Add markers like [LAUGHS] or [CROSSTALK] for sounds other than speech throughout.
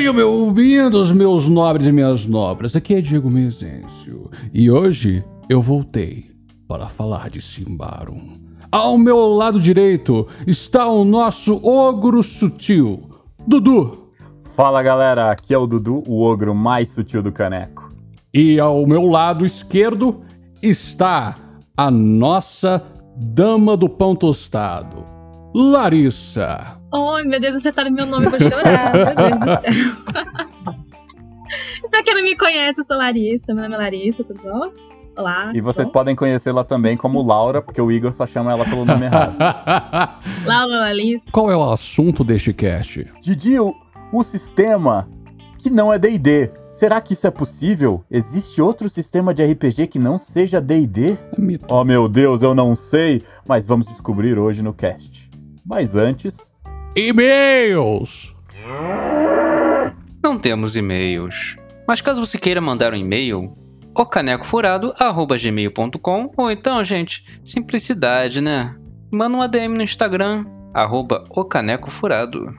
Sejam bem-vindos, meus nobres e minhas nobres. Aqui é Diego Mezencio e hoje eu voltei para falar de Simbarum. Ao meu lado direito está o nosso ogro sutil, Dudu. Fala galera, aqui é o Dudu, o ogro mais sutil do caneco. E ao meu lado esquerdo está a nossa dama do pão tostado, Larissa. Oi, meu Deus, acertaram meu nome, eu vou chorar. meu Deus do céu. [LAUGHS] pra quem não me conhece, eu sou Larissa. Meu nome é Larissa, tudo bom? Olá. E vocês bom? podem conhecê-la também como Laura, porque o Igor só chama ela pelo nome errado. [LAUGHS] Laura Larissa. Qual é o assunto deste cast? Didi, o, o sistema que não é D&D. Será que isso é possível? Existe outro sistema de RPG que não seja D&D? Mito. Oh meu Deus, eu não sei, mas vamos descobrir hoje no cast. Mas antes... E-mails! Não temos e-mails. Mas caso você queira mandar um e-mail, ocanecofurado.gmail.com ou então, gente, simplicidade, né? Manda um ADM no Instagram, arroba ocanecofurado.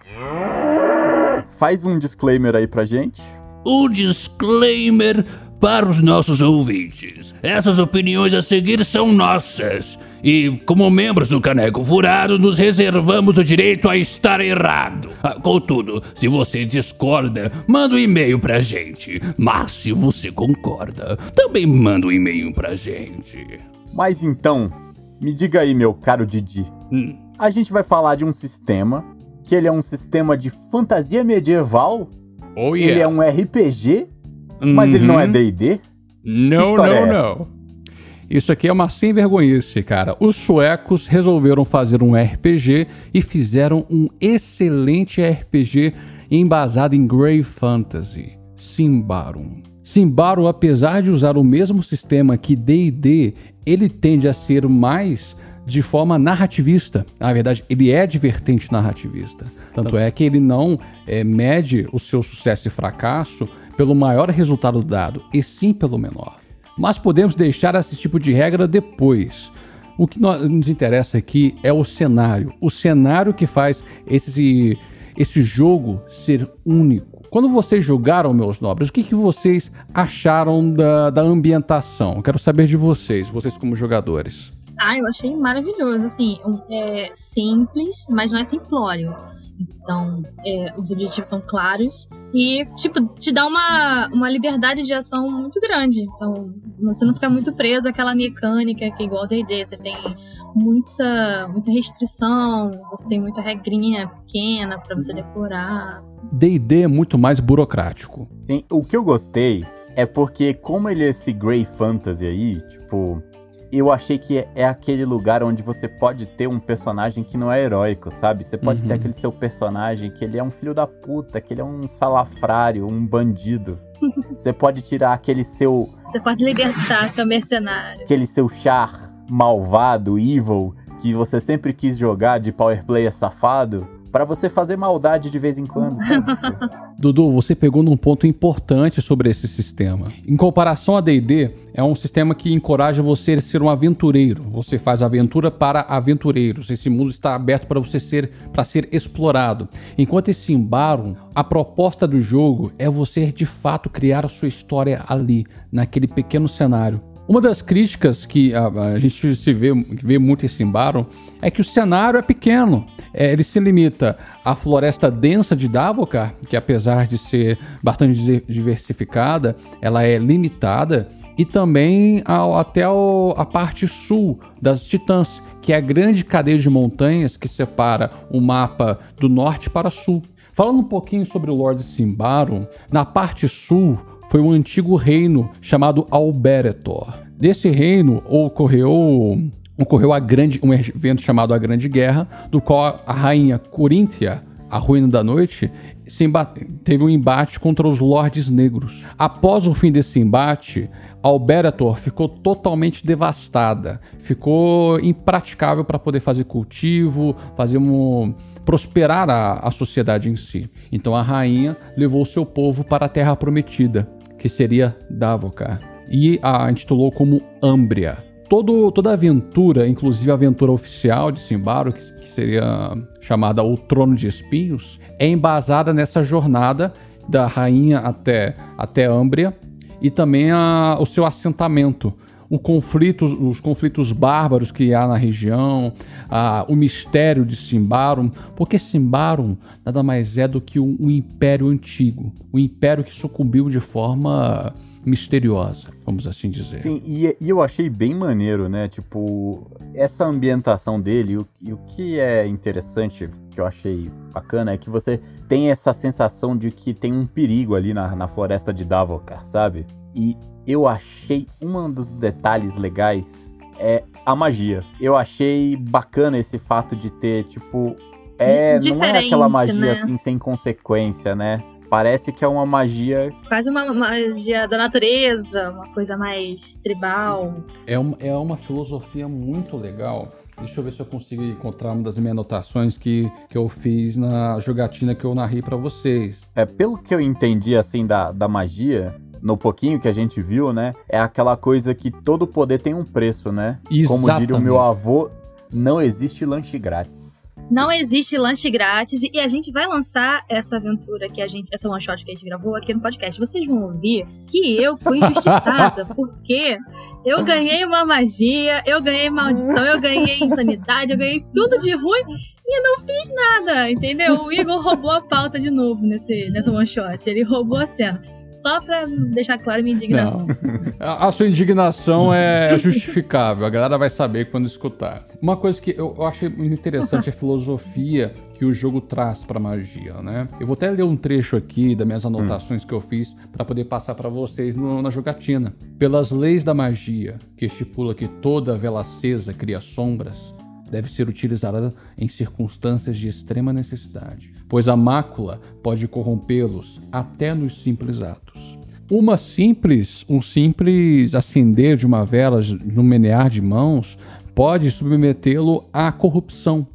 Faz um disclaimer aí pra gente. O disclaimer para os nossos ouvintes. Essas opiniões a seguir são nossas. E, como membros do Caneco Furado, nos reservamos o direito a estar errado. Ah, contudo, se você discorda, manda um e-mail pra gente. Mas se você concorda, também manda um e-mail pra gente. Mas então, me diga aí, meu caro Didi. Hum. A gente vai falar de um sistema que ele é um sistema de fantasia medieval. Oh, yeah. Ele é um RPG, mas uhum. ele não é D&D? Não, não, é não. Isso aqui é uma sem vergonhice, cara. Os suecos resolveram fazer um RPG e fizeram um excelente RPG embasado em Grey Fantasy, Simbarum. Simbarum, apesar de usar o mesmo sistema que D&D, ele tende a ser mais de forma narrativista. Na verdade, ele é divertente narrativista. Tanto é que ele não é, mede o seu sucesso e fracasso pelo maior resultado dado, e sim pelo menor mas podemos deixar esse tipo de regra depois. O que nos interessa aqui é o cenário, o cenário que faz esse, esse jogo ser único. Quando vocês jogaram, meus nobres, o que, que vocês acharam da, da ambientação? Quero saber de vocês, vocês como jogadores. Ah, eu achei maravilhoso. Assim, é simples, mas não é simplório. Então, é, os objetivos são claros e, tipo, te dá uma, uma liberdade de ação muito grande. Então, você não fica muito preso àquela mecânica que é igual D&D. Você tem muita, muita restrição, você tem muita regrinha pequena para você decorar. D&D é muito mais burocrático. Sim, o que eu gostei é porque como ele é esse Grey Fantasy aí, tipo eu achei que é aquele lugar onde você pode ter um personagem que não é heróico, sabe? Você pode uhum. ter aquele seu personagem que ele é um filho da puta, que ele é um salafrário, um bandido. [LAUGHS] você pode tirar aquele seu. Você pode libertar seu mercenário. Aquele seu char malvado, evil, que você sempre quis jogar de power player safado para você fazer maldade de vez em quando? [LAUGHS] Dudu, você pegou num ponto importante sobre esse sistema. Em comparação a D&D, é um sistema que encoraja você a ser um aventureiro. Você faz aventura para aventureiros. Esse mundo está aberto para você ser para ser explorado. Enquanto esse Imbarum, a proposta do jogo é você de fato criar a sua história ali, naquele pequeno cenário. Uma das críticas que a, a gente se vê, vê muito em Simbarum é que o cenário é pequeno. É, ele se limita à floresta densa de Davokar, que apesar de ser bastante diversificada, ela é limitada, e também ao, até ao, a parte sul das Titãs, que é a grande cadeia de montanhas que separa o mapa do norte para sul. Falando um pouquinho sobre o Lord Simbarum, na parte sul foi um antigo reino chamado Alberetor. Desse reino ocorreu ocorreu a grande, um evento chamado a Grande Guerra, do qual a rainha Coríntia, a Ruína da Noite, teve um embate contra os Lordes Negros. Após o fim desse embate, Alberator ficou totalmente devastada, ficou impraticável para poder fazer cultivo, fazer um prosperar a, a sociedade em si. Então a rainha levou seu povo para a Terra Prometida, que seria Davokar, e a intitulou como Ambria. Todo, toda aventura, inclusive a aventura oficial de Simbaro, que, que seria chamada O Trono de Espinhos, é embasada nessa jornada da rainha até, até Ambria e também a, o seu assentamento, o conflito, os conflitos bárbaros que há na região, o mistério de Simbarum, porque Simbarum nada mais é do que um, um império antigo, um império que sucumbiu de forma misteriosa, vamos assim dizer. Sim, e, e, eu achei bem maneiro, né? Tipo, essa ambientação dele, o, e o que é interessante, que eu achei bacana, é que você tem essa sensação de que tem um perigo ali na, na floresta de Davokar, sabe? E eu achei um dos detalhes legais é a magia. Eu achei bacana esse fato de ter, tipo. É, não é aquela magia né? assim sem consequência, né? Parece que é uma magia. Quase uma magia da natureza, uma coisa mais tribal. É uma, é uma filosofia muito legal. Deixa eu ver se eu consigo encontrar uma das minhas anotações que, que eu fiz na jogatina que eu narrei para vocês. É, pelo que eu entendi, assim, da, da magia, no pouquinho que a gente viu, né? É aquela coisa que todo poder tem um preço, né? Exatamente. Como diria o meu avô, não existe lanche grátis. Não existe lanche grátis e a gente vai lançar essa aventura que a gente, essa one shot que a gente gravou aqui no podcast. Vocês vão ouvir que eu fui injustiçada [LAUGHS] porque eu ganhei uma magia, eu ganhei maldição, eu ganhei insanidade, eu ganhei tudo de ruim e não fiz nada, entendeu? O Igor roubou a pauta de novo nesse, nessa one shot. Ele roubou a cena. Só pra deixar claro minha indignação. [LAUGHS] A, sua indignação é justificável, a galera vai saber quando escutar. Uma coisa que eu, eu muito interessante é a filosofia que o jogo traz para magia, né? Eu vou até ler um trecho aqui das minhas anotações hum. que eu fiz para poder passar para vocês no, na jogatina. Pelas leis da magia, que estipula que toda vela acesa cria sombras, deve ser utilizada em circunstâncias de extrema necessidade, pois a mácula pode corrompê-los até nos simples atos. Uma simples, um simples acender de uma vela no menear de mãos pode submetê-lo à corrupção.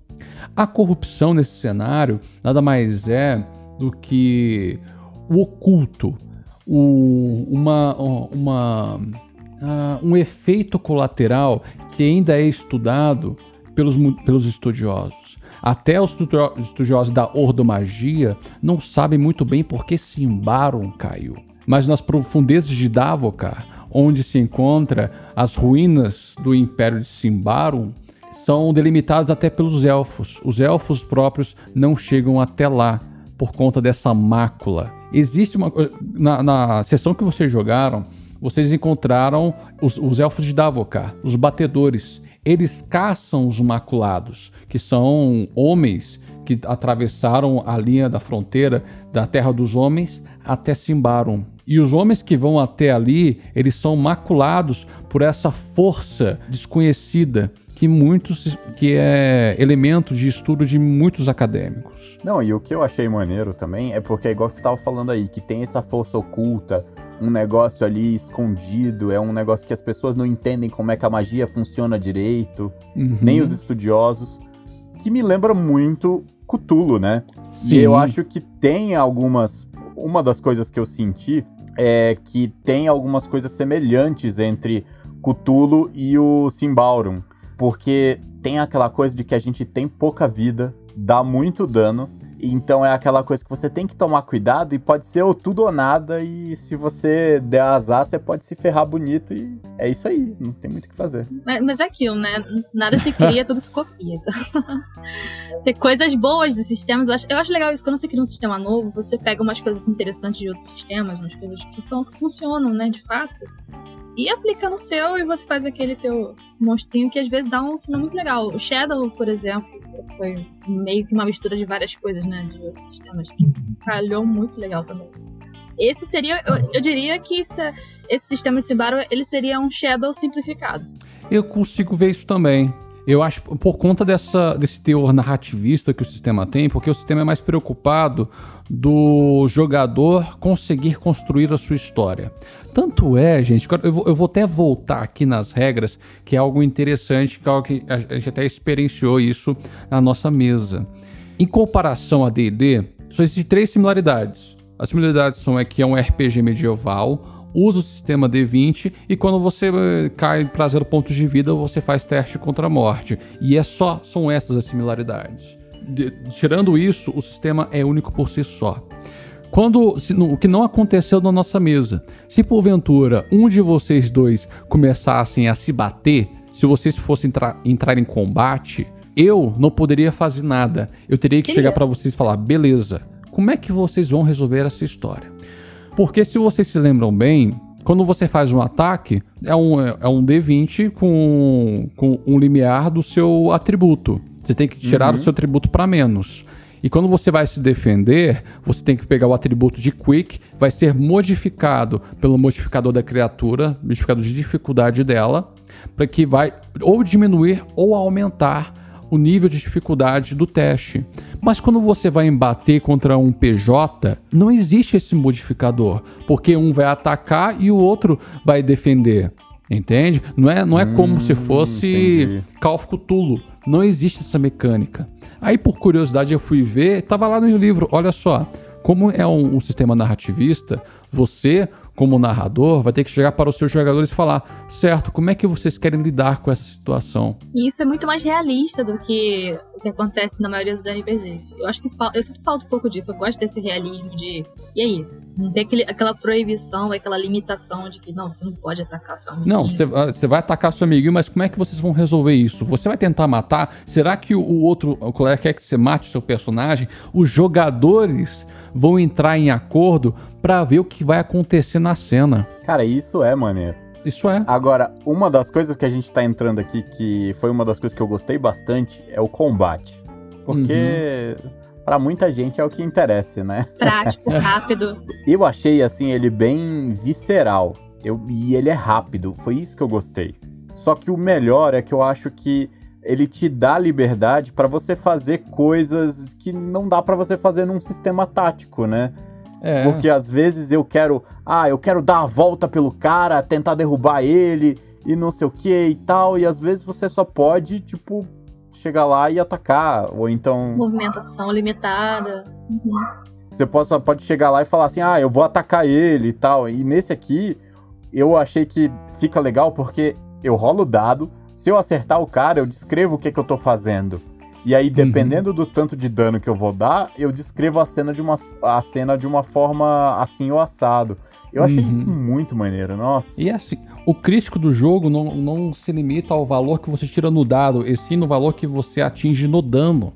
A corrupção nesse cenário nada mais é do que o oculto, o, uma, uma, uh, um efeito colateral que ainda é estudado pelos, pelos estudiosos. Até os estudiosos da ordomagia não sabem muito bem por que Simbaron caiu. Mas nas profundezas de Davokar, onde se encontra as ruínas do Império de Simbarum, são delimitados até pelos elfos. Os elfos próprios não chegam até lá por conta dessa mácula. Existe uma. Na, na sessão que vocês jogaram, vocês encontraram os, os elfos de Davokar, os batedores eles caçam os maculados, que são homens que atravessaram a linha da fronteira da terra dos homens até Simbarum. E os homens que vão até ali, eles são maculados por essa força desconhecida que muitos que é elemento de estudo de muitos acadêmicos. Não, e o que eu achei maneiro também é porque igual você estava falando aí, que tem essa força oculta, um negócio ali escondido, é um negócio que as pessoas não entendem como é que a magia funciona direito, uhum. nem os estudiosos, que me lembra muito Cthulhu, né? Sim. E eu acho que tem algumas. Uma das coisas que eu senti é que tem algumas coisas semelhantes entre Cthulhu e o Simbaurum. Porque tem aquela coisa de que a gente tem pouca vida, dá muito dano, então é aquela coisa que você tem que tomar cuidado e pode ser ou tudo ou nada. E se você der azar, você pode se ferrar bonito e é isso aí. Não tem muito o que fazer. Mas, mas é aquilo, né? Nada se cria, tudo se copia. [LAUGHS] tem coisas boas dos sistemas. Eu acho, eu acho legal isso. Quando você cria um sistema novo, você pega umas coisas interessantes de outros sistemas, umas coisas que são que funcionam, né? De fato e aplica no seu e você faz aquele teu monstrinho que às vezes dá um sinal muito legal. O Shadow, por exemplo, foi meio que uma mistura de várias coisas, né? De outros sistemas. Que calhou muito legal também. Esse seria, eu, eu diria que esse, esse sistema de Sibaro, ele seria um Shadow simplificado. Eu consigo ver isso também. Eu acho por conta dessa, desse teor narrativista que o sistema tem, porque o sistema é mais preocupado do jogador conseguir construir a sua história. Tanto é, gente, eu vou, até voltar aqui nas regras, que é algo interessante, que é algo que a gente até experienciou isso na nossa mesa. Em comparação a D&D, só existem três similaridades. As similaridades são é que é um RPG medieval, usa o sistema D20 e quando você eh, cai para zero pontos de vida, você faz teste contra a morte. E é só são essas as similaridades. De, tirando isso, o sistema é único por si só. Quando se, no, o que não aconteceu na nossa mesa, se porventura um de vocês dois começassem a se bater, se vocês fossem entrar, entrar em combate, eu não poderia fazer nada. Eu teria que, que chegar para vocês e falar: beleza, como é que vocês vão resolver essa história? Porque se vocês se lembram bem, quando você faz um ataque, é um, é um D20 com, com um limiar do seu atributo. Você tem que tirar uhum. o seu atributo para menos. E quando você vai se defender, você tem que pegar o atributo de Quick, vai ser modificado pelo modificador da criatura, modificador de dificuldade dela, para que vai ou diminuir ou aumentar o nível de dificuldade do teste. Mas quando você vai embater contra um PJ, não existe esse modificador, porque um vai atacar e o outro vai defender. Entende? Não é, não é hum, como se fosse entendi. Call of Cthulhu. Não existe essa mecânica. Aí, por curiosidade, eu fui ver, estava lá no livro, olha só, como é um, um sistema narrativista, você como narrador, vai ter que chegar para os seus jogadores e falar: certo, como é que vocês querem lidar com essa situação? E isso é muito mais realista do que o que acontece na maioria dos RPGs. Eu acho que eu sinto falta um pouco disso. Eu gosto desse realismo de. E aí? Não tem aquele, aquela proibição, aquela limitação de que não, você não pode atacar seu amiguinho. Não, você vai atacar seu amiguinho, mas como é que vocês vão resolver isso? Você vai tentar matar? Será que o, o outro o colega quer que você mate o seu personagem? Os jogadores vão entrar em acordo para ver o que vai acontecer na cena. Cara, isso é maneiro. Isso é. Agora, uma das coisas que a gente tá entrando aqui, que foi uma das coisas que eu gostei bastante, é o combate. Porque. Uhum. Pra muita gente é o que interessa, né? Prático, [LAUGHS] rápido. eu achei, assim, ele bem visceral. Eu, e ele é rápido. Foi isso que eu gostei. Só que o melhor é que eu acho que ele te dá liberdade para você fazer coisas que não dá para você fazer num sistema tático, né? É. Porque às vezes eu quero, ah, eu quero dar a volta pelo cara, tentar derrubar ele e não sei o que e tal, e às vezes você só pode, tipo, chegar lá e atacar, ou então... Movimentação limitada. Uhum. Você pode, só pode chegar lá e falar assim, ah, eu vou atacar ele e tal, e nesse aqui eu achei que fica legal porque eu rolo o dado, se eu acertar o cara, eu descrevo o que, que eu tô fazendo. E aí, uhum. dependendo uhum. do tanto de dano que eu vou dar, eu descrevo a cena de uma, a cena de uma forma assim ou assado. Eu achei uhum. isso muito maneiro, nossa. E assim, o crítico do jogo não, não se limita ao valor que você tira no dado, e sim no valor que você atinge no dano.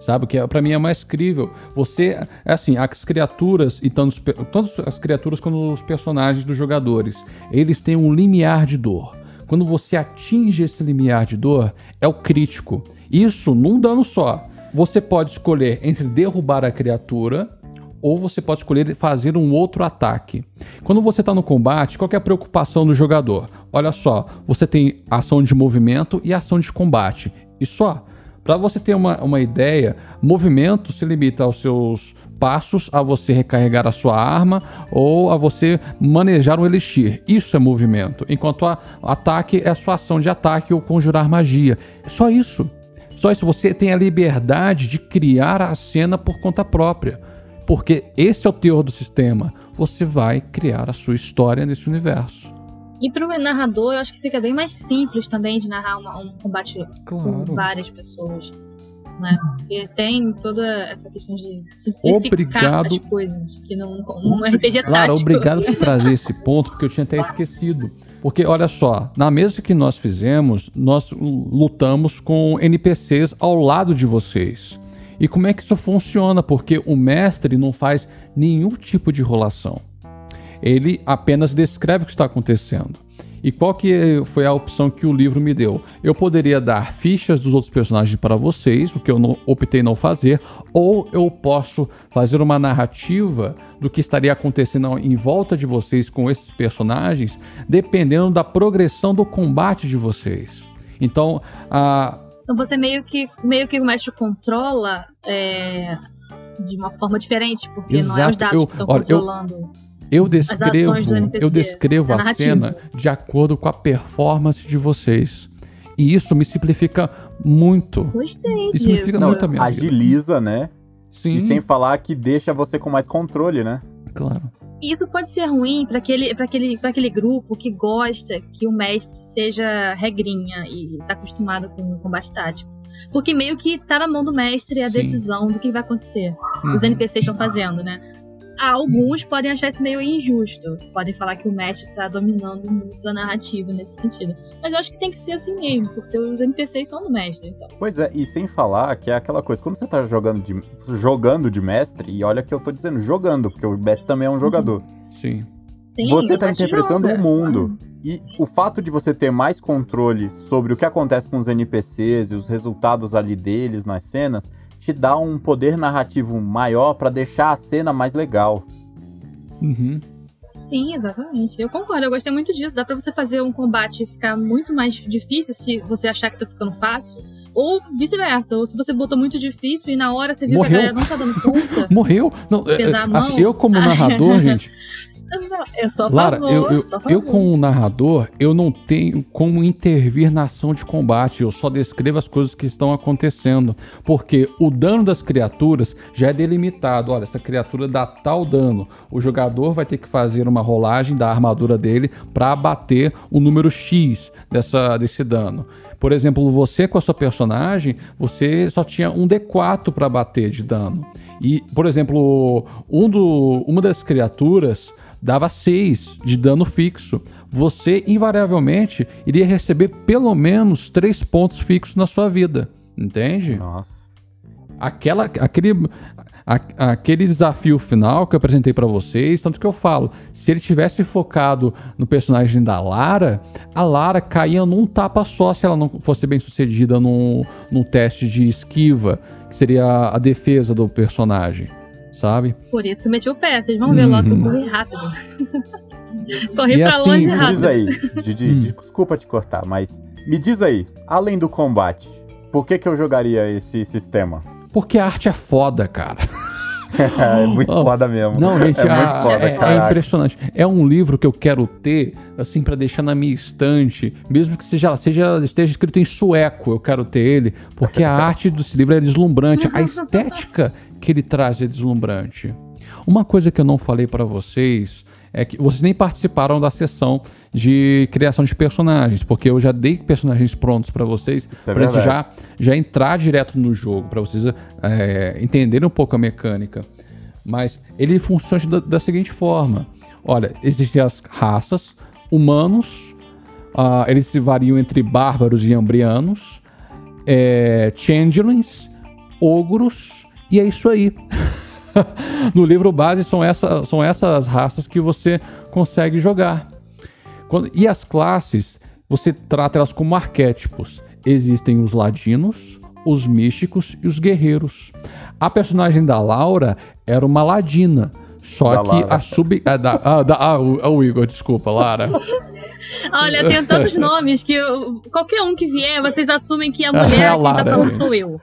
Sabe? Que é, para mim é mais crível. Você, é assim, as criaturas e tanto, tanto as criaturas quanto os personagens dos jogadores, eles têm um limiar de dor. Quando você atinge esse limiar de dor, é o crítico. Isso num dano só. Você pode escolher entre derrubar a criatura ou você pode escolher fazer um outro ataque. Quando você está no combate, qual é a preocupação do jogador? Olha só, você tem ação de movimento e ação de combate. E só. Para você ter uma, uma ideia, movimento se limita aos seus passos, a você recarregar a sua arma ou a você manejar um elixir. Isso é movimento. Enquanto a, ataque é a sua ação de ataque ou conjurar magia. Só isso. Só isso, você tem a liberdade de criar a cena por conta própria. Porque esse é o teor do sistema. Você vai criar a sua história nesse universo. E para o narrador, eu acho que fica bem mais simples também de narrar uma, um combate claro. com várias pessoas. Né? Porque tem toda essa questão de simplificar obrigado. as coisas, que não, um RPG é Claro, [LAUGHS] obrigado por trazer esse ponto, porque eu tinha até esquecido. Porque olha só, na mesa que nós fizemos, nós lutamos com NPCs ao lado de vocês. E como é que isso funciona? Porque o mestre não faz nenhum tipo de rolação. Ele apenas descreve o que está acontecendo. E qual que foi a opção que o livro me deu? Eu poderia dar fichas dos outros personagens para vocês, o que eu não, optei não fazer, ou eu posso fazer uma narrativa do que estaria acontecendo em volta de vocês com esses personagens, dependendo da progressão do combate de vocês. Então, a, Então você meio que, meio que o mestre controla é, de uma forma diferente, porque não é os Exato. dados Eu- que estão olha, controlando. Eu ações descrevo, eu descrevo a a, cena de acordo com a performance de vocês. E isso me simplifica muito. Gostei Isso me disso. fica Não, muito a minha vida. agiliza, né? Sim, E sem falar que deixa você com mais controle, né? claro. Isso pode ser ruim pra aquele, pra aquele, pra aquele grupo que gosta que o mestre seja regrinha e tá acostumado com o combate tático. Porque meio que tá na mão do mestre a Sim. decisão do que vai acontecer. Uhum. Os NPCs estão fazendo, né? Alguns podem achar isso meio injusto. Podem falar que o mestre tá dominando muito a narrativa nesse sentido. Mas eu acho que tem que ser assim mesmo, porque os NPCs são do mestre, então. Pois é, e sem falar que é aquela coisa, quando você tá jogando de, jogando de mestre, e olha que eu tô dizendo jogando, porque o mestre também é um jogador. Sim. Sim, você tá mestre interpretando joga. o mundo. E o fato de você ter mais controle sobre o que acontece com os NPCs e os resultados ali deles nas cenas, te dá um poder narrativo maior pra deixar a cena mais legal. Uhum. Sim, exatamente. Eu concordo, eu gostei muito disso. Dá pra você fazer um combate ficar muito mais difícil se você achar que tá ficando fácil. Ou vice-versa. Ou se você botou muito difícil e na hora você viu que Morreu. a galera não tá dando conta. [LAUGHS] Morreu. Não, é, Pesar a é, mão. assim, eu como narrador, [LAUGHS] gente, eu sou a Lara, favor, eu, eu, favor. eu como narrador, eu não tenho como intervir na ação de combate, eu só descrevo as coisas que estão acontecendo, porque o dano das criaturas já é delimitado, olha, essa criatura dá tal dano, o jogador vai ter que fazer uma rolagem da armadura dele para abater o número X dessa, desse dano. Por exemplo, você com a sua personagem, você só tinha um D4 para bater de dano. E, por exemplo, um do, uma das criaturas dava 6 de dano fixo. Você, invariavelmente, iria receber pelo menos 3 pontos fixos na sua vida. Entende? Nossa. Aquela, aquele, a- aquele desafio final que eu apresentei pra vocês, tanto que eu falo, se ele tivesse focado no personagem da Lara, a Lara caía num tapa só se ela não fosse bem sucedida num, num teste de esquiva, que seria a defesa do personagem, sabe? Por isso que eu meti o pé. Vocês vão ver logo que eu Uhum. corri rápido. [LAUGHS] corri E pra assim, longe me Me rápido. diz aí, [LAUGHS] Didi, Hum. desculpa te cortar, mas me diz aí, além do combate, por que que eu jogaria esse sistema? Porque a arte é foda, cara. [LAUGHS] é muito Oh, foda mesmo. Não, gente, é a- muito foda, é, é impressionante. É um livro que eu quero ter, assim, pra deixar na minha estante, mesmo que seja, seja esteja escrito em sueco, eu quero ter ele, porque a arte desse livro é deslumbrante, a estética que ele traz é deslumbrante. Uma coisa que eu não falei pra vocês é que vocês nem participaram da sessão de criação de personagens, porque eu já dei personagens prontos pra vocês, é verdade. já já entrar direto no jogo, pra vocês é, entenderem um pouco a mecânica. Mas ele funciona da, da seguinte forma: olha, existem as raças, humanos, ah, eles se variam entre bárbaros e ambrianos, é, changelings, ogros, e é isso aí. [LAUGHS] no livro base são, essa, são essas raças que você consegue jogar. Quando- e as classes, você trata elas como arquétipos. Existem os ladinos, os místicos e os guerreiros. A personagem da Laura era uma ladina. Só Da que Lara. a sub. Ah, da, ah, da- ah, o, ah, o Igor, desculpa, Lara. [LAUGHS] Olha, tem tantos nomes que eu- qualquer um que vier, vocês assumem que a [LAUGHS] É mulher a que Lara. tá falando sou eu.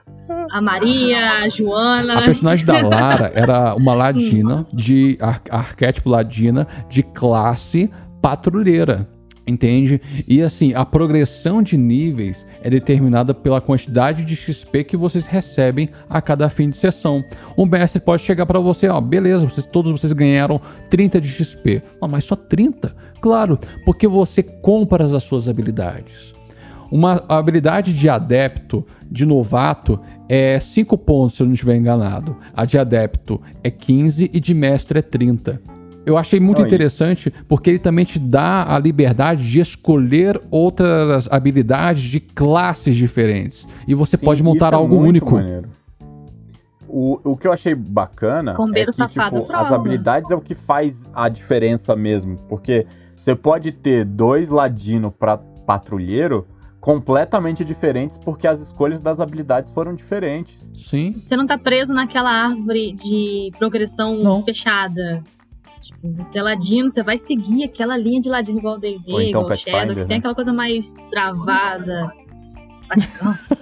A Maria, a Joana. A personagem da [LAUGHS] Lara era uma ladina, de ar- arquétipo ladina, de classe patrulheira. Entende? E assim, a progressão de níveis é determinada pela quantidade de XP que vocês recebem a cada fim de sessão. O mestre pode chegar pra você, ó, beleza, vocês, todos vocês ganharam 30 de XP. Não, mas só 30? Claro, porque você compra as suas habilidades. Uma habilidade de adepto, de novato, é 5 pontos, se eu não estiver enganado. A de adepto é 15 e de mestre é 30. Eu achei muito Aí. interessante porque ele também te dá a liberdade de escolher outras habilidades de classes diferentes. E você Sim, pode montar é algo muito único. maneiro. O, o que eu achei bacana Combeiro é que, safado tipo, prova. as habilidades é o que faz a diferença mesmo. Porque você pode ter dois ladino pra patrulheiro completamente diferentes porque as escolhas das habilidades foram diferentes. Sim. Você não tá preso naquela árvore de progressão Não. fechada. Tipo, você é ladino, você vai seguir aquela linha de ladino igual o D&D, então igual o Shadow, Pathfinder, que tem né? aquela coisa mais travada. Nossa,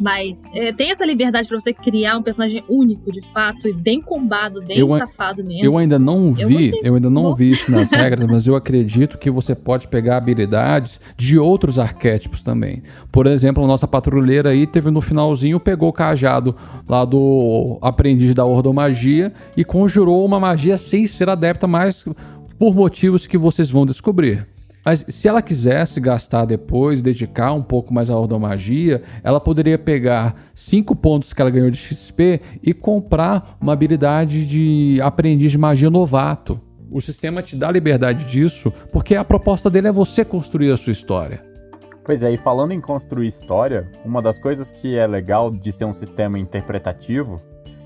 mas é, tem essa liberdade para você criar um personagem único, de fato, e bem combado, bem eu, safado mesmo. Eu ainda não vi, eu, eu ainda não Bom. vi isso nas [LAUGHS] regras, mas eu acredito que você pode pegar habilidades de outros arquétipos também. Por exemplo, a nossa patrulheira aí teve no finalzinho, pegou o cajado lá do aprendiz da ordomagia e conjurou uma magia sem ser adepta, mas por motivos que vocês vão descobrir. Mas se ela quisesse gastar depois, dedicar um pouco mais à ordomagia, ela poderia pegar 5 pontos que ela ganhou de XP e comprar uma habilidade de aprendiz de magia novato. O sistema te dá liberdade disso, porque a proposta dele é você construir a sua história. Pois é, e falando em construir história, uma das coisas que é legal de ser um sistema interpretativo,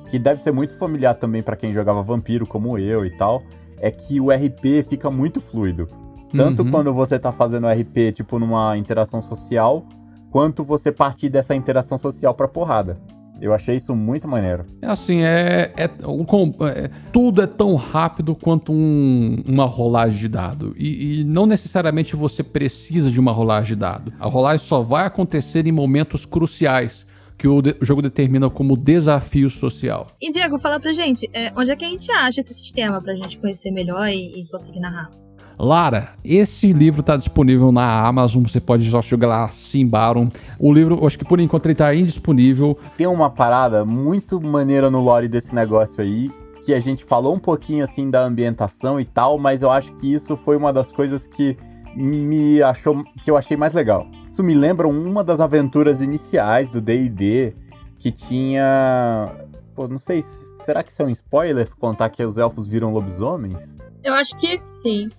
que deve ser muito familiar também para quem jogava vampiro como eu e tal, é que o RP fica muito fluido. Tanto uhum. quando você tá fazendo RP, tipo, numa interação social, quanto você partir dessa interação social pra porrada. Eu achei isso muito maneiro. É assim, é, é, é tudo é tão rápido quanto um, uma rolagem de dado. E, e, não necessariamente você precisa de uma rolagem de dado. A rolagem só vai acontecer em momentos cruciais que o, de, o jogo determina como desafio social. E Diego, fala pra gente, é, onde é que a gente acha esse sistema pra gente conhecer melhor e, e conseguir narrar? Lara, esse livro está disponível na Amazon, você pode só jogar lá Simbarum. O livro, acho que por enquanto ele está indisponível. Tem uma parada muito maneira no lore desse negócio aí, que a gente falou um pouquinho assim da ambientação e tal, mas eu acho que isso foi uma das coisas que me achou que eu achei mais legal. Isso me lembra uma das aventuras iniciais do D&D que tinha, pô, não sei, será que isso é um spoiler contar que os elfos viram lobisomens? Eu acho que sim.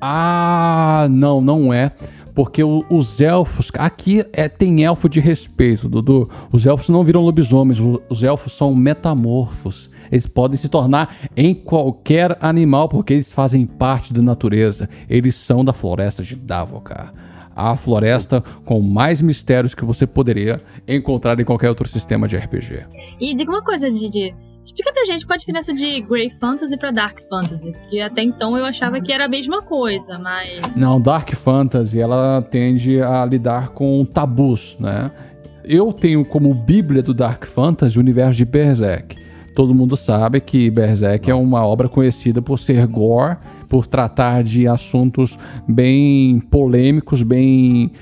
Ah, não, não é. Porque o, os elfos. Aqui é, tem elfo de respeito, Dudu. Os elfos não viram lobisomens. Os, os elfos são metamorfos. Eles podem se tornar em qualquer animal, porque eles fazem parte da natureza. Eles são da floresta de Davokar. A floresta com mais mistérios que você poderia encontrar em qualquer outro sistema de RPG. E diga uma coisa, Didi. Explica pra gente qual a diferença de Grey Fantasy pra Dark Fantasy, porque até então eu achava que era a mesma coisa, mas. Não, Dark Fantasy ela tende a lidar com tabus, né? Eu tenho como bíblia do Dark Fantasy o universo de Berserk. Todo mundo sabe que Berserk Nossa. é uma obra conhecida por ser gore, por tratar de assuntos bem polêmicos, bem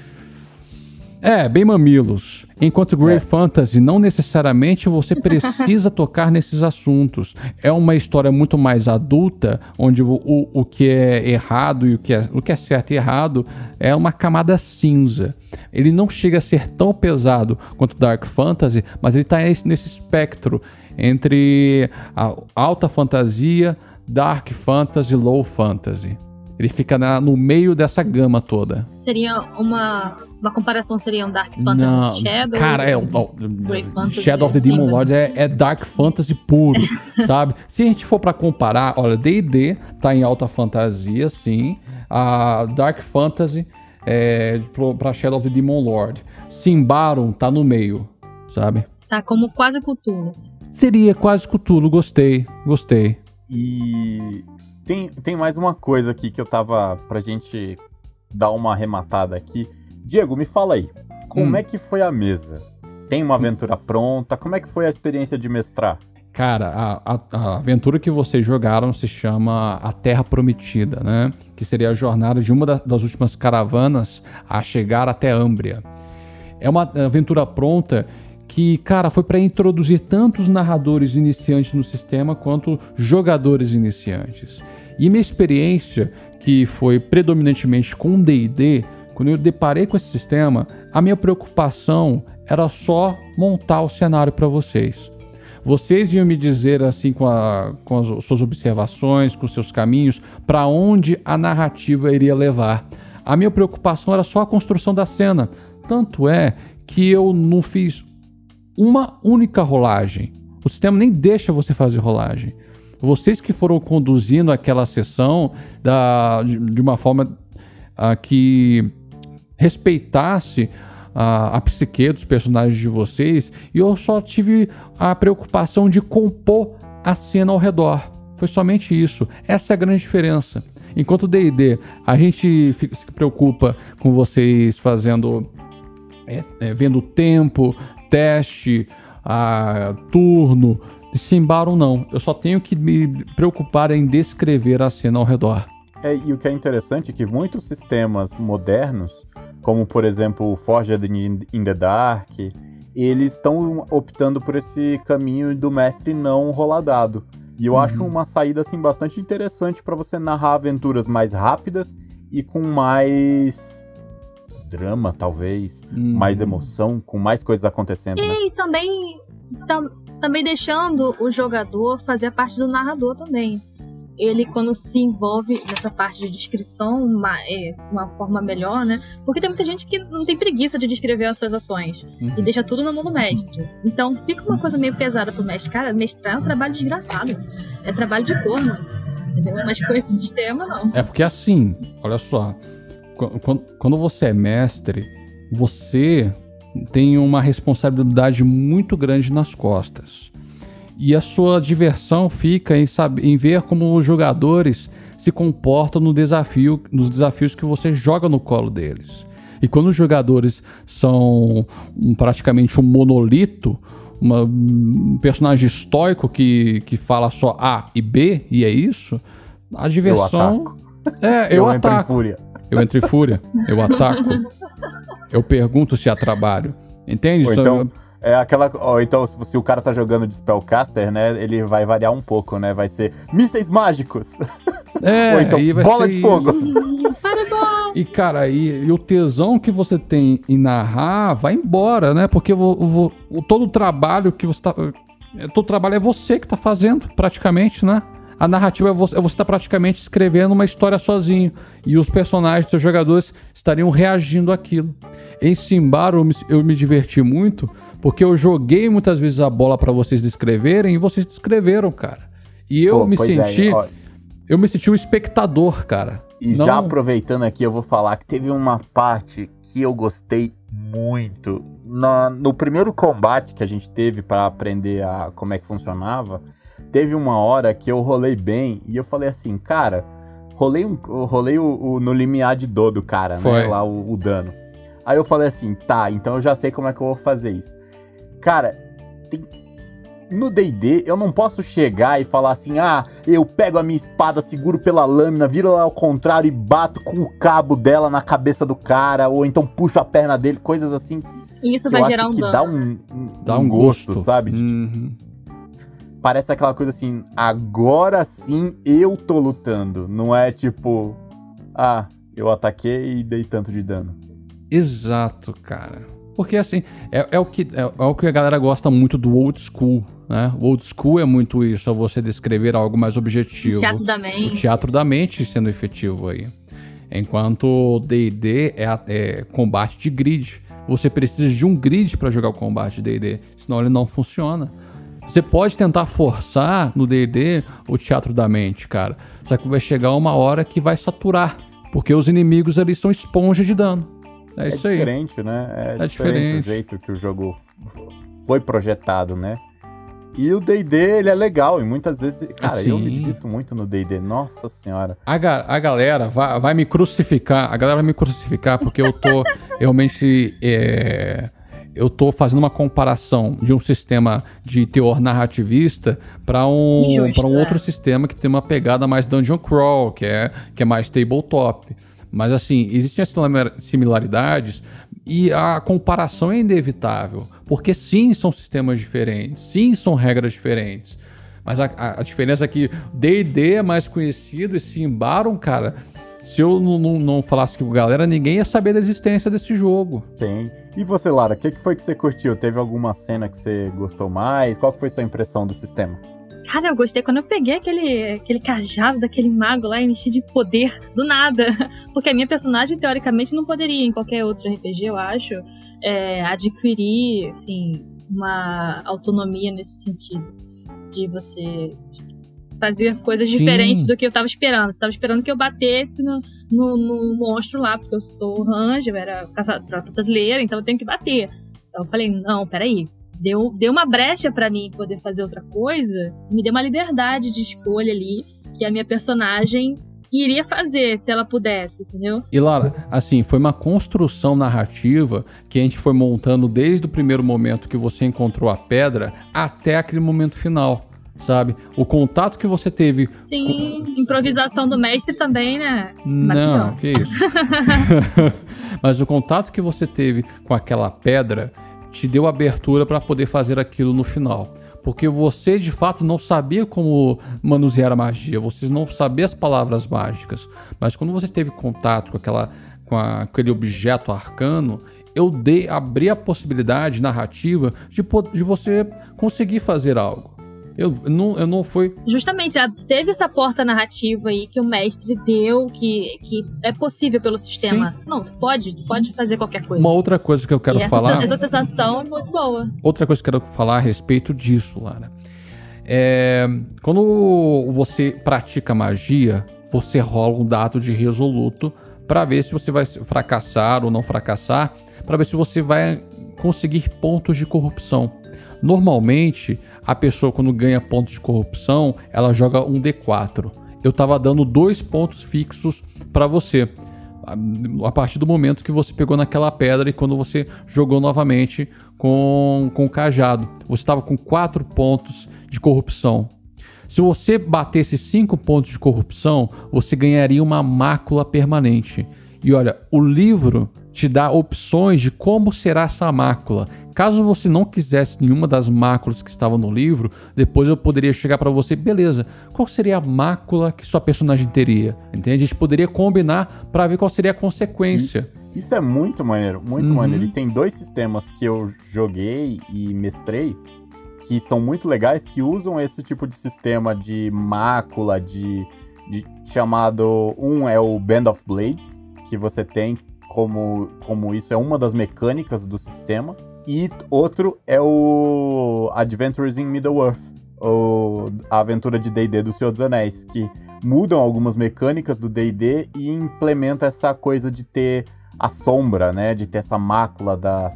é, bem mamilos. Enquanto Grey é. Fantasy, não necessariamente você [LAUGHS] precisa tocar nesses assuntos. É uma história muito mais adulta, onde o, o, o que é errado e o que é, o que é certo e errado é uma camada cinza. Ele não chega a ser tão pesado quanto Dark Fantasy, mas ele está nesse espectro entre a alta fantasia, Dark Fantasy, Low Fantasy. Ele fica na, no meio dessa gama toda. Seria uma uma comparação seria um Dark Fantasy não, Shadow? Cara, é. o Shadow of the Demon assim, Lord é, é, Dark Fantasy puro, [LAUGHS] sabe? Se a gente for para comparar, olha, DD tá em alta fantasia, sim. A Dark Fantasy é pra Shadow of the Demon Lord. Simbarum tá no meio, sabe? Tá como quase Cthulhu. Seria quase Cthulhu, gostei, gostei. E tem, tem mais uma coisa aqui que eu tava pra gente dar uma arrematada aqui Diego, me fala aí, como hum. é que foi a mesa? Tem uma aventura pronta? Como é que foi a experiência de mestrar? Cara, a, a, a, aventura que vocês jogaram se chama A Terra Prometida, né? Que seria a jornada de uma da, das últimas caravanas a chegar até Ambria. É uma aventura pronta que, cara, foi para introduzir tanto os narradores iniciantes no sistema quanto jogadores iniciantes. E minha experiência, que foi predominantemente com D&D, quando eu deparei com esse sistema, a minha preocupação era só montar o cenário para vocês. Vocês iam me dizer assim com, a, com as suas observações, com seus caminhos, para onde a narrativa iria levar. A minha preocupação era só a construção da cena. Tanto é que eu não fiz uma única rolagem. O sistema nem deixa você fazer rolagem. Vocês que foram conduzindo aquela sessão da, de, de uma forma uh, que respeitasse a, a psique dos personagens de vocês e eu só tive a preocupação de compor a cena ao redor. Foi somente isso. Essa é a grande diferença. Enquanto D&D, a gente se preocupa com vocês fazendo é, é, vendo tempo, teste, a, turno. Simbarum não. Eu só tenho que me preocupar em descrever a cena ao redor. É, e o que é interessante é que muitos sistemas modernos, como por exemplo o Forged in the Dark, eles estão optando por esse caminho do mestre não roladado. E eu uhum. acho uma saída assim bastante interessante para você narrar aventuras mais rápidas e com mais drama, talvez, uhum. mais emoção, com mais coisas acontecendo. E né? também tam, também deixando o jogador fazer a parte do narrador também ele quando se envolve nessa parte de descrição uma, é, uma forma melhor, né? Porque tem muita gente que não tem preguiça de descrever as suas ações uhum. e deixa tudo na mão do mestre. Então fica uma coisa meio pesada pro mestre. Cara, mestrar é um trabalho desgraçado. É trabalho de corno. Entendeu? Mas com esse sistema, não. É porque assim, olha só. Quando você é mestre, você tem uma responsabilidade muito grande nas costas. E a sua diversão fica em, saber, em ver como os jogadores se comportam no desafio, nos desafios que você joga no colo deles. E quando os jogadores são um, praticamente um monolito, uma, um personagem estoico que, que fala só A e B, e é isso, a diversão. Eu É, eu, eu ataco. entro em fúria. Eu entro em fúria, eu ataco. eu pergunto se há trabalho. Entende? Ou então, é aquela. Ó, então, se, o cara tá jogando de Spellcaster, né? Ele vai variar um pouco, né? Vai ser mísseis mágicos. É, [LAUGHS] Ou então, bola de fogo. E, cara, e, e, o tesão que você tem em narrar vai embora, né? Porque o, o, todo o trabalho que você tá. É, todo o trabalho é você que tá fazendo, praticamente, né? A narrativa é você, você tá praticamente escrevendo uma história sozinho. E os personagens, seus jogadores, estariam reagindo àquilo. Em Simbar eu me, eu me diverti muito porque eu joguei muitas vezes a bola para vocês descreverem e vocês descreveram, cara. E eu Pô, me é, senti. É, eu me senti um espectador, cara. E Não... já aproveitando aqui, eu vou falar que teve uma parte que eu gostei muito. Na, no primeiro combate que a gente teve para aprender a, como é que funcionava, teve uma hora que eu rolei bem e eu falei assim, cara, rolei, um, rolei o, o no limiar de dor do cara, né, Foi. né? Lá o, o dano. Aí eu falei assim, tá, então eu já sei como é que eu vou fazer isso. Cara, tem... no DD eu não posso chegar e falar assim: ah, eu pego a minha espada, seguro pela lâmina, viro lá ao contrário e bato com o cabo dela na cabeça do cara, ou então puxo a perna dele, coisas assim. Isso vai gerar um que dano. Dá um, um, dá um, um gosto, gosto, sabe? Uhum. Parece aquela coisa assim, agora sim eu tô lutando. Não é tipo, ah, eu ataquei e dei tanto de dano. Exato, cara. Porque assim, é, é o que, é, é, o que a galera gosta muito do old school, né? O old school é muito isso, é você descrever algo mais objetivo. O teatro da mente. O teatro da mente sendo efetivo aí. Enquanto o D&D é, é, combate de grid. Você precisa de um grid para jogar o combate D&D, senão ele não funciona. Você pode tentar forçar no D&D o teatro da mente, cara. Só que vai chegar uma hora que vai saturar, porque os inimigos ali são esponja de dano. É, é isso aí. diferente, né? É, é diferente, diferente o jeito que o jogo foi projetado, né? E o D&D, ele é legal, e muitas vezes... Cara, assim, eu me divisto muito no D&D, nossa senhora. A, ga a galera vai, vai, me crucificar, a galera vai me crucificar porque eu tô [LAUGHS] realmente... É, eu tô fazendo uma comparação de um sistema de teor narrativista para um, pra um é. outro sistema que tem uma pegada mais dungeon crawl, que é, que é mais tabletop. Mas assim, existem as similaridades e a comparação é inevitável. Porque sim, são sistemas diferentes, sim, são regras diferentes. Mas a, a, a diferença é que D&D é mais conhecido e se embaram, cara. Se eu não, não, não, falasse com a galera, ninguém ia saber da existência desse jogo. Sim. E você, Lara, o que, que foi que você curtiu? Teve alguma cena que você gostou mais? Qual foi sua impressão do sistema? Cara, eu gostei quando eu peguei aquele, aquele cajado daquele mago lá e mexi de poder do nada. [LAUGHS] Porque a minha personagem, teoricamente, não poderia, em qualquer outro RPG, eu acho, é, adquirir, assim, uma autonomia nesse sentido. De você fazer coisas Sim. diferentes do que eu tava esperando. Você tava esperando que eu batesse no, no, no monstro lá, porque eu sou ranger, eu era caçadora brasileira, então eu tenho que bater. Então eu falei, não, peraí, deu, deu uma brecha para mim poder fazer outra coisa, me deu uma liberdade de escolha ali que a minha personagem iria fazer se ela pudesse, entendeu? E Lara, assim, foi uma construção narrativa que a gente foi montando desde o primeiro momento que você encontrou a pedra até aquele momento final. Sabe? O contato que você teve. Sim, com... improvisação do mestre também, né? Não, que isso. [LAUGHS] Mas o contato que você teve com aquela pedra te deu abertura para poder fazer aquilo no final porque você de fato não sabia como manusear a magia, você não sabia as palavras mágicas. Mas quando você teve contato com, aquela, com a, aquele objeto arcano, eu dei, abri a possibilidade narrativa de, de você conseguir fazer algo. Eu não, eu não fui. Justamente, teve essa porta narrativa aí que o mestre deu, que, que é possível pelo sistema. Sim. Não, tu pode, tu pode fazer qualquer coisa. Uma outra coisa que eu quero essa, falar. Essa sensação é muito boa. Outra coisa que eu quero falar a respeito disso, Lara. É, quando você pratica magia, você rola um dado de resoluto para ver se você vai fracassar ou não fracassar, para ver se você vai conseguir pontos de corrupção. Normalmente, a pessoa quando ganha pontos de corrupção, ela joga um D4. Eu estava dando dois pontos fixos para você. A partir do momento que você pegou naquela pedra e quando você jogou novamente com, com o cajado. Você estava com quatro pontos de corrupção. Se você batesse cinco pontos de corrupção, você ganharia uma mácula permanente. E olha, o livro te dá opções de como será essa mácula. Caso você não quisesse nenhuma das máculas que estavam no livro, depois eu poderia chegar para você, beleza, qual seria a mácula que sua personagem teria? Entende? A gente poderia combinar para ver qual seria a consequência. Isso é muito maneiro, muito uhum. maneiro. E tem dois sistemas que eu joguei e mestrei que são muito legais, que usam esse tipo de sistema de mácula, de, de chamado. Um é o Band of Blades, que você tem como, como isso é uma das mecânicas do sistema. E outro é o Adventures in Middle-earth, a aventura de D&D do Senhor dos Anéis, que mudam algumas mecânicas do D&D e implementa essa coisa de ter a sombra, né, de ter essa mácula da,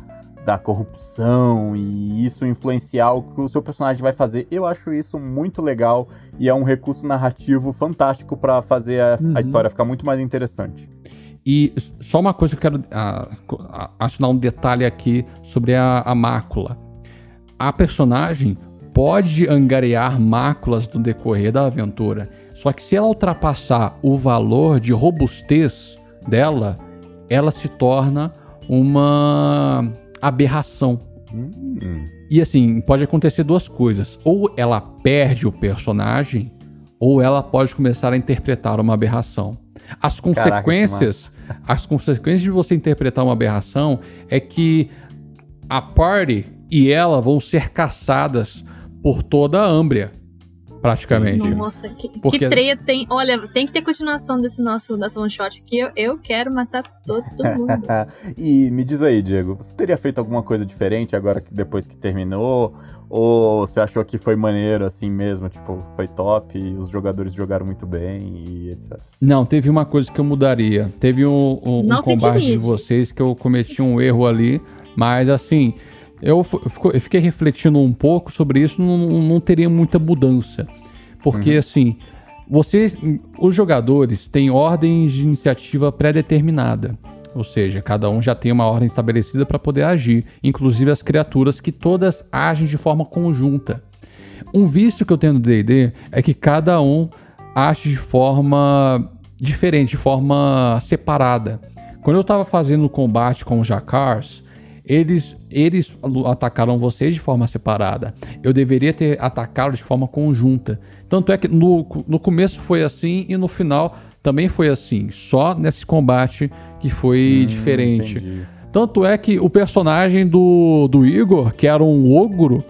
da corrupção e isso influenciar o que o seu personagem vai fazer. Eu acho isso muito legal e é um recurso narrativo fantástico para fazer a, uhum. a, história ficar muito mais interessante. E só uma coisa que eu quero assinar um detalhe aqui sobre a, a mácula. A personagem pode angariar máculas no decorrer da aventura, só que se ela ultrapassar o valor de robustez dela, ela se torna uma aberração. Hum. E assim, pode acontecer duas coisas. Ou ela perde o personagem, ou ela pode começar a interpretar uma aberração. As consequências, as consequências de você interpretar uma aberração é que a party e ela vão ser caçadas por toda a Ambria praticamente. Nossa, que, Porque... que treia tem. Olha, tem que ter continuação desse nosso, nosso one shot, porque eu, eu quero matar todo, todo mundo. [LAUGHS] e me diz aí, Diego, você teria feito alguma coisa diferente agora que depois que terminou? Ou você achou que foi maneiro assim mesmo? Tipo, foi top, os jogadores jogaram muito bem e etc. Não, teve uma coisa que eu mudaria. Teve um, um, um combate de vocês que eu cometi um erro ali, mas assim. Eu, eu fiquei refletindo um pouco sobre isso, não, não teria muita mudança. Porque, uhum. assim, vocês, os jogadores têm ordens de iniciativa pré-determinada. Ou seja, cada um já tem uma ordem estabelecida para poder agir, inclusive as criaturas que todas agem de forma conjunta. Um vício que eu tenho no D&D é que cada um age de forma diferente, de forma separada. Quando eu estava fazendo o combate com os Jacars, eles, eles atacaram vocês de forma separada. Eu deveria ter atacado de forma conjunta. Tanto é que no, no começo foi assim e no final também foi assim. Só nesse combate que foi hum, diferente. Entendi. Tanto é que o personagem do, do Igor, que era um ogro,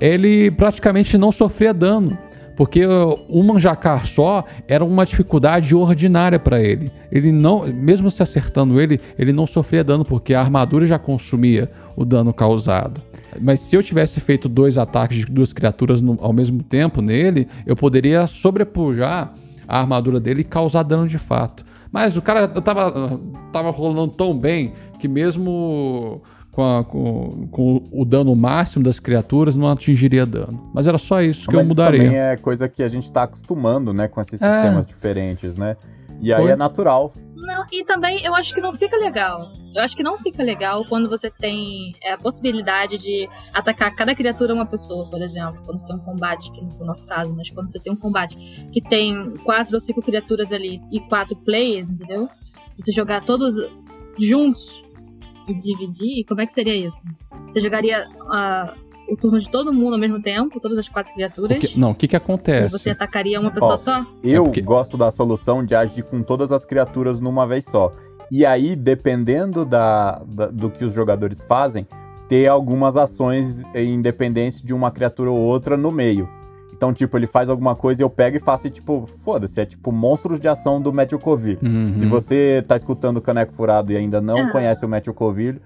ele praticamente não sofria dano. Porque um manjacar só era uma dificuldade ordinária para ele. Ele não, mesmo se acertando ele, ele não sofria dano porque a armadura já consumia o dano causado. Mas se eu tivesse feito dois ataques de duas criaturas no, ao mesmo tempo nele, eu poderia sobrepujar a armadura dele e causar dano de fato. Mas o cara tava, tava rolando tão bem que mesmo com, a, com, com, o dano máximo das criaturas, não atingiria dano. Mas era só isso que Mas eu mudaria. Isso também é coisa que a gente está acostumando, né, com esses é. sistemas diferentes, né? E aí Foi? é natural. Não, e também eu acho que não fica legal. Eu acho que não fica legal quando você tem é, a possibilidade de atacar cada criatura uma pessoa, por exemplo. Quando você tem um combate, que no nosso caso, mas quando você tem um combate que tem quatro ou cinco criaturas ali e quatro players, entendeu? Você jogar todos juntos e dividir, como é que seria isso? Você jogaria ah, o turno de todo mundo ao mesmo tempo, todas as quatro criaturas? Porque- não, o que que acontece? você atacaria uma pessoa Ó, só? Eu porque- gosto da solução de agir com todas as criaturas numa vez só. E aí, dependendo da, da- do que os jogadores fazem, ter algumas ações independentes de uma criatura ou outra no meio. Então, tipo, ele faz alguma coisa e eu pego e faço e, tipo, foda-se, é tipo monstros de ação do Matthew Coville. Uhum. Se você tá escutando o Caneco Furado e ainda não Ah. conhece o Matthew Coville,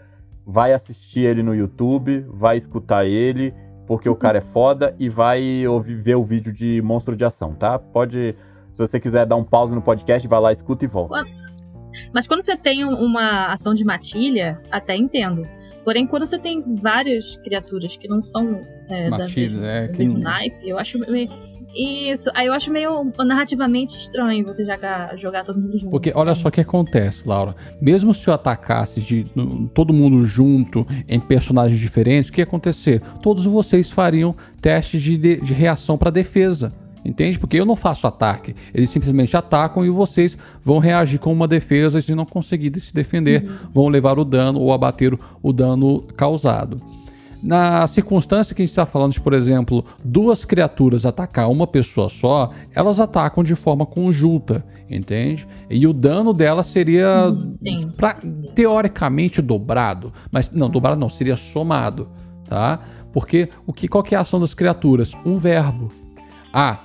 vai assistir ele no YouTube, vai escutar ele, porque o cara é foda, e vai ouvir, ver o vídeo de monstro de ação, tá? Pode. Se você quiser dar um pause no podcast, vai lá, escuta e volta. Mas quando você tem um- uma ação de matilha, até entendo. Porém, quando você tem várias criaturas que não são é, da Matilha, mesma- é, do que- mesmo naipe, eu acho meio... Isso, aí eu acho meio narrativamente estranho você jogar, jogar todo mundo junto. Porque olha só o que acontece, Laura. Mesmo se eu atacasse de, todo mundo junto em personagens diferentes, o que ia acontecer? Todos vocês fariam testes de, de- de reação para defesa. Entende? Porque eu não faço ataque. Eles simplesmente atacam e vocês vão reagir com uma defesa e se não conseguir se defender, vão levar o dano ou abater o dano causado. Na circunstância que a gente está falando de, por exemplo, duas criaturas atacar uma pessoa só, elas atacam de forma conjunta, entende? E o dano dela seria Hum, sim. pra- teoricamente dobrado, mas não, dobrado não, seria somado, tá? Porque o que, qual que é a ação das criaturas? Um verbo. A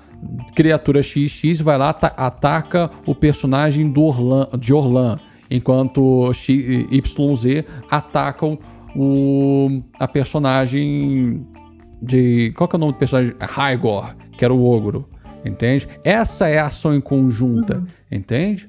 criatura XX vai lá, ata- ataca o personagem do Orlan, de Orlan, enquanto X, YZ atacam o, a personagem de. Qual que é o nome do personagem? Raigor, que era o ogro. Entende? Essa é a ação em conjunta. Entende?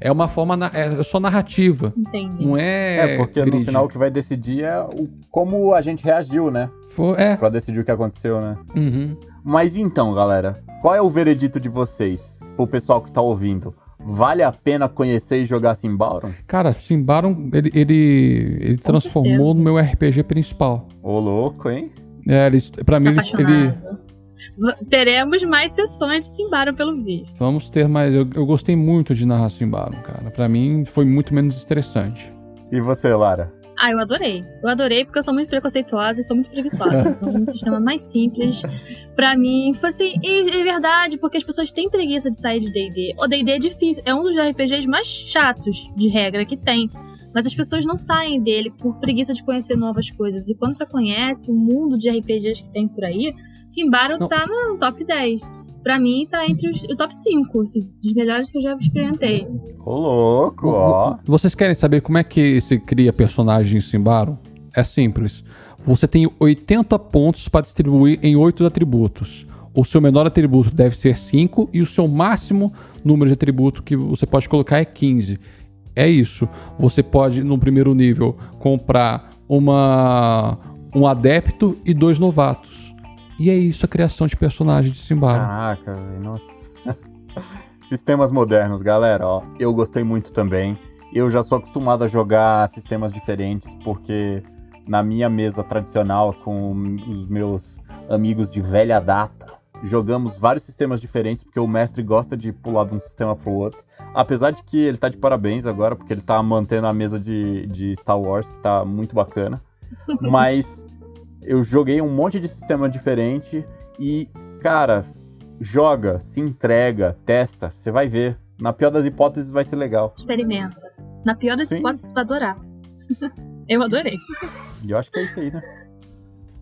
É uma forma. na- É só narrativa. Entendi. Não é. É, porque no grid. final o que vai decidir é o, como a gente reagiu, né? Foi- é. Pra decidir o que aconteceu, né? Uhum. Mas então, galera, qual é o veredito de vocês, pro pessoal que tá ouvindo? Vale a pena conhecer e jogar Simbauron? Cara, Simbaron, ele, ele, ele transformou certeza. no meu RPG principal. Ô, louco, hein? É, ele, pra mim, ele, ele- Apaixonado. V- Teremos mais sessões de Simbaram pelo visto. Vamos ter mais. Eu, eu gostei muito de narrar Simbaron, cara. Pra mim, foi muito menos estressante. E você, Lara? Ah, eu adorei. Eu adorei porque eu sou muito preconceituosa e sou muito preguiçosa. [LAUGHS] Então, um sistema mais simples pra mim. Foi assim, e é verdade, porque as pessoas têm preguiça de sair de D&D. O D&D é difícil, é um dos RPGs mais chatos de regra que tem. Mas as pessoas não saem dele por preguiça de conhecer novas coisas. E quando você conhece o mundo de RPGs que tem por aí, Simbaron Não. tá no top 10. Pra mim, tá entre os o top 5, assim, dos melhores que eu já experimentei. Ô, louco, ó. Vocês querem saber como é que se cria personagem em Simbaron? É simples. Você tem 80 pontos para distribuir em 8 atributos. O seu menor atributo deve ser 5 e o seu máximo número de atributo que você pode colocar é 15. É isso. Você pode, no primeiro nível, comprar uma um adepto e dois novatos. E é isso a criação de personagem de Simbaron. Caraca, velho, nossa. [LAUGHS] Sistemas modernos, galera, ó. Eu gostei muito também. Eu já sou acostumado a jogar sistemas diferentes, porque na minha mesa tradicional com os meus amigos de velha data, jogamos vários sistemas diferentes, porque o mestre gosta de pular de um sistema pro outro. Apesar de que ele tá de parabéns agora, porque ele tá mantendo a mesa de, de Star Wars, que tá muito bacana. [LAUGHS] Mas eu joguei um monte de sistema diferente e, cara, joga, se entrega, testa, você vai ver. Na pior das hipóteses vai ser legal. Experimenta. Na pior das Sim. hipóteses, vai adorar. [LAUGHS] eu adorei. E eu acho que é isso aí, né?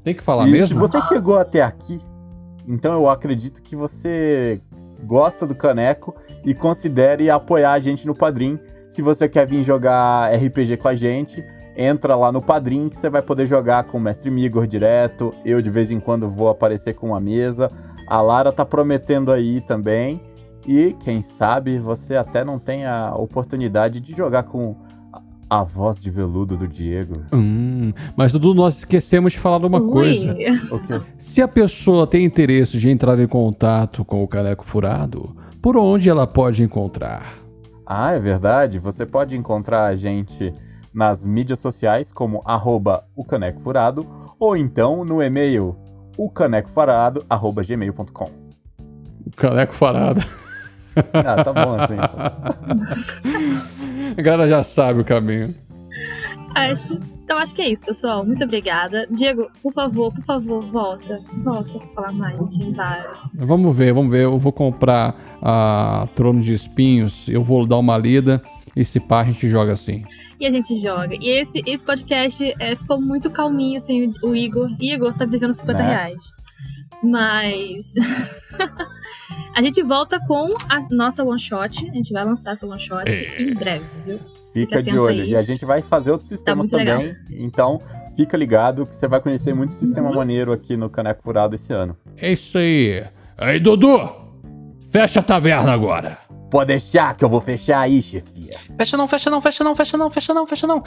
Tem que falar e mesmo? se você chegou até aqui, então eu acredito que você gosta do Caneco e considere apoiar a gente no Padrim. Se você quer vir jogar RPG com a gente, entra lá no Padrim que você vai poder jogar com o Mestre Migor direto. Eu de vez em quando vou aparecer com uma mesa. A Lara tá prometendo aí também. E quem sabe você até não tem a oportunidade de jogar com a- voz de veludo do Diego. Hum, mas Dudu, nós esquecemos de falar de uma Ui. coisa. O quê? Se a pessoa tem interesse de entrar em contato com o Caneco Furado, por onde ela pode encontrar? Ah, é verdade. Você pode encontrar a gente nas mídias sociais como arroba o Caneco Furado ou então no e-mail o caneco farado. Ah, tá bom assim. A galera já sabe o caminho. Acho, então acho que é isso, pessoal. Muito obrigada. Diego, por favor, por favor, volta. Volta pra falar mais de Sindara. Vamos ver, vamos ver. Eu vou comprar a Trono de Espinhos, eu vou dar uma lida e se pá a gente joga assim. E a gente joga. E esse, esse podcast é, ficou muito calminho sem o, o Igor. Igor, você tá devendo 50 Né? reais. Mas. [LAUGHS] a gente volta com a nossa one shot. A gente vai lançar essa one shot É. em breve, viu? Fica atento de olho. aí. E a gente vai fazer outros sistemas muito legal. também. Então, fica ligado que você vai conhecer muito sistema Uhum. maneiro aqui no Caneco Furado esse ano. É isso aí. Aí, Dudu, fecha a taverna agora. Pode deixar que eu vou fechar aí, chefia. Fecha não, fecha não, fecha não, fecha não, fecha não, fecha não.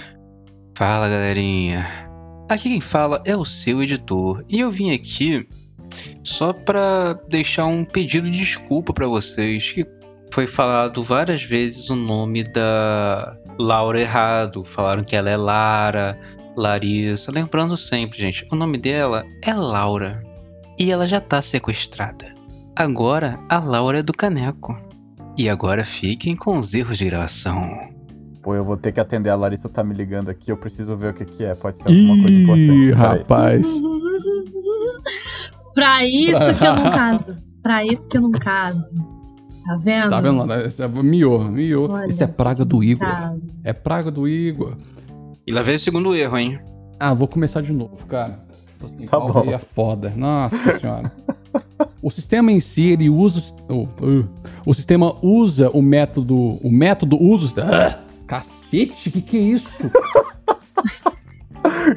Fala, galerinha. Aqui quem fala é o seu editor. E eu vim aqui só pra deixar um pedido de desculpa pra vocês. Que foi falado várias vezes o nome da Laura errado. Falaram que ela é Lara, Larissa. Lembrando sempre, gente, o nome dela é Laura. E ela já tá sequestrada. Agora a Laura é do Caneco. E agora fiquem com os erros de gravação. Pô, eu vou ter que atender. A Larissa tá me ligando aqui. Eu preciso ver o que, que é. Pode ser alguma coisa importante. Ih, rapaz. pra isso que eu não [LAUGHS] caso. Pra isso que eu não caso. Tá vendo? Tá vendo? lá? Isso é- Miou, miou. Olha, Isso é praga do Igor. Caso. É praga do Igor. E lá veio o segundo erro, hein? Ah, vou começar de novo, cara. Tô sem Tá bom. é foda. Nossa senhora. [LAUGHS] o sistema em si, ele usa. o- uh, o sistema usa o método. O método usa. Ah, cacete, que que é isso? [LAUGHS]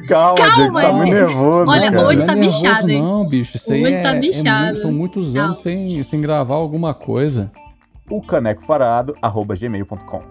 Calma, Calma, gente. Você tá muito nervoso, Olha, cara. hoje não tá é nervoso, bichado, hein? Não, bicho. Isso aí Hoje é, tá é bichado. muito- são muitos anos Calma. sem, sem gravar alguma coisa. O canecofarado, arroba gmail.com.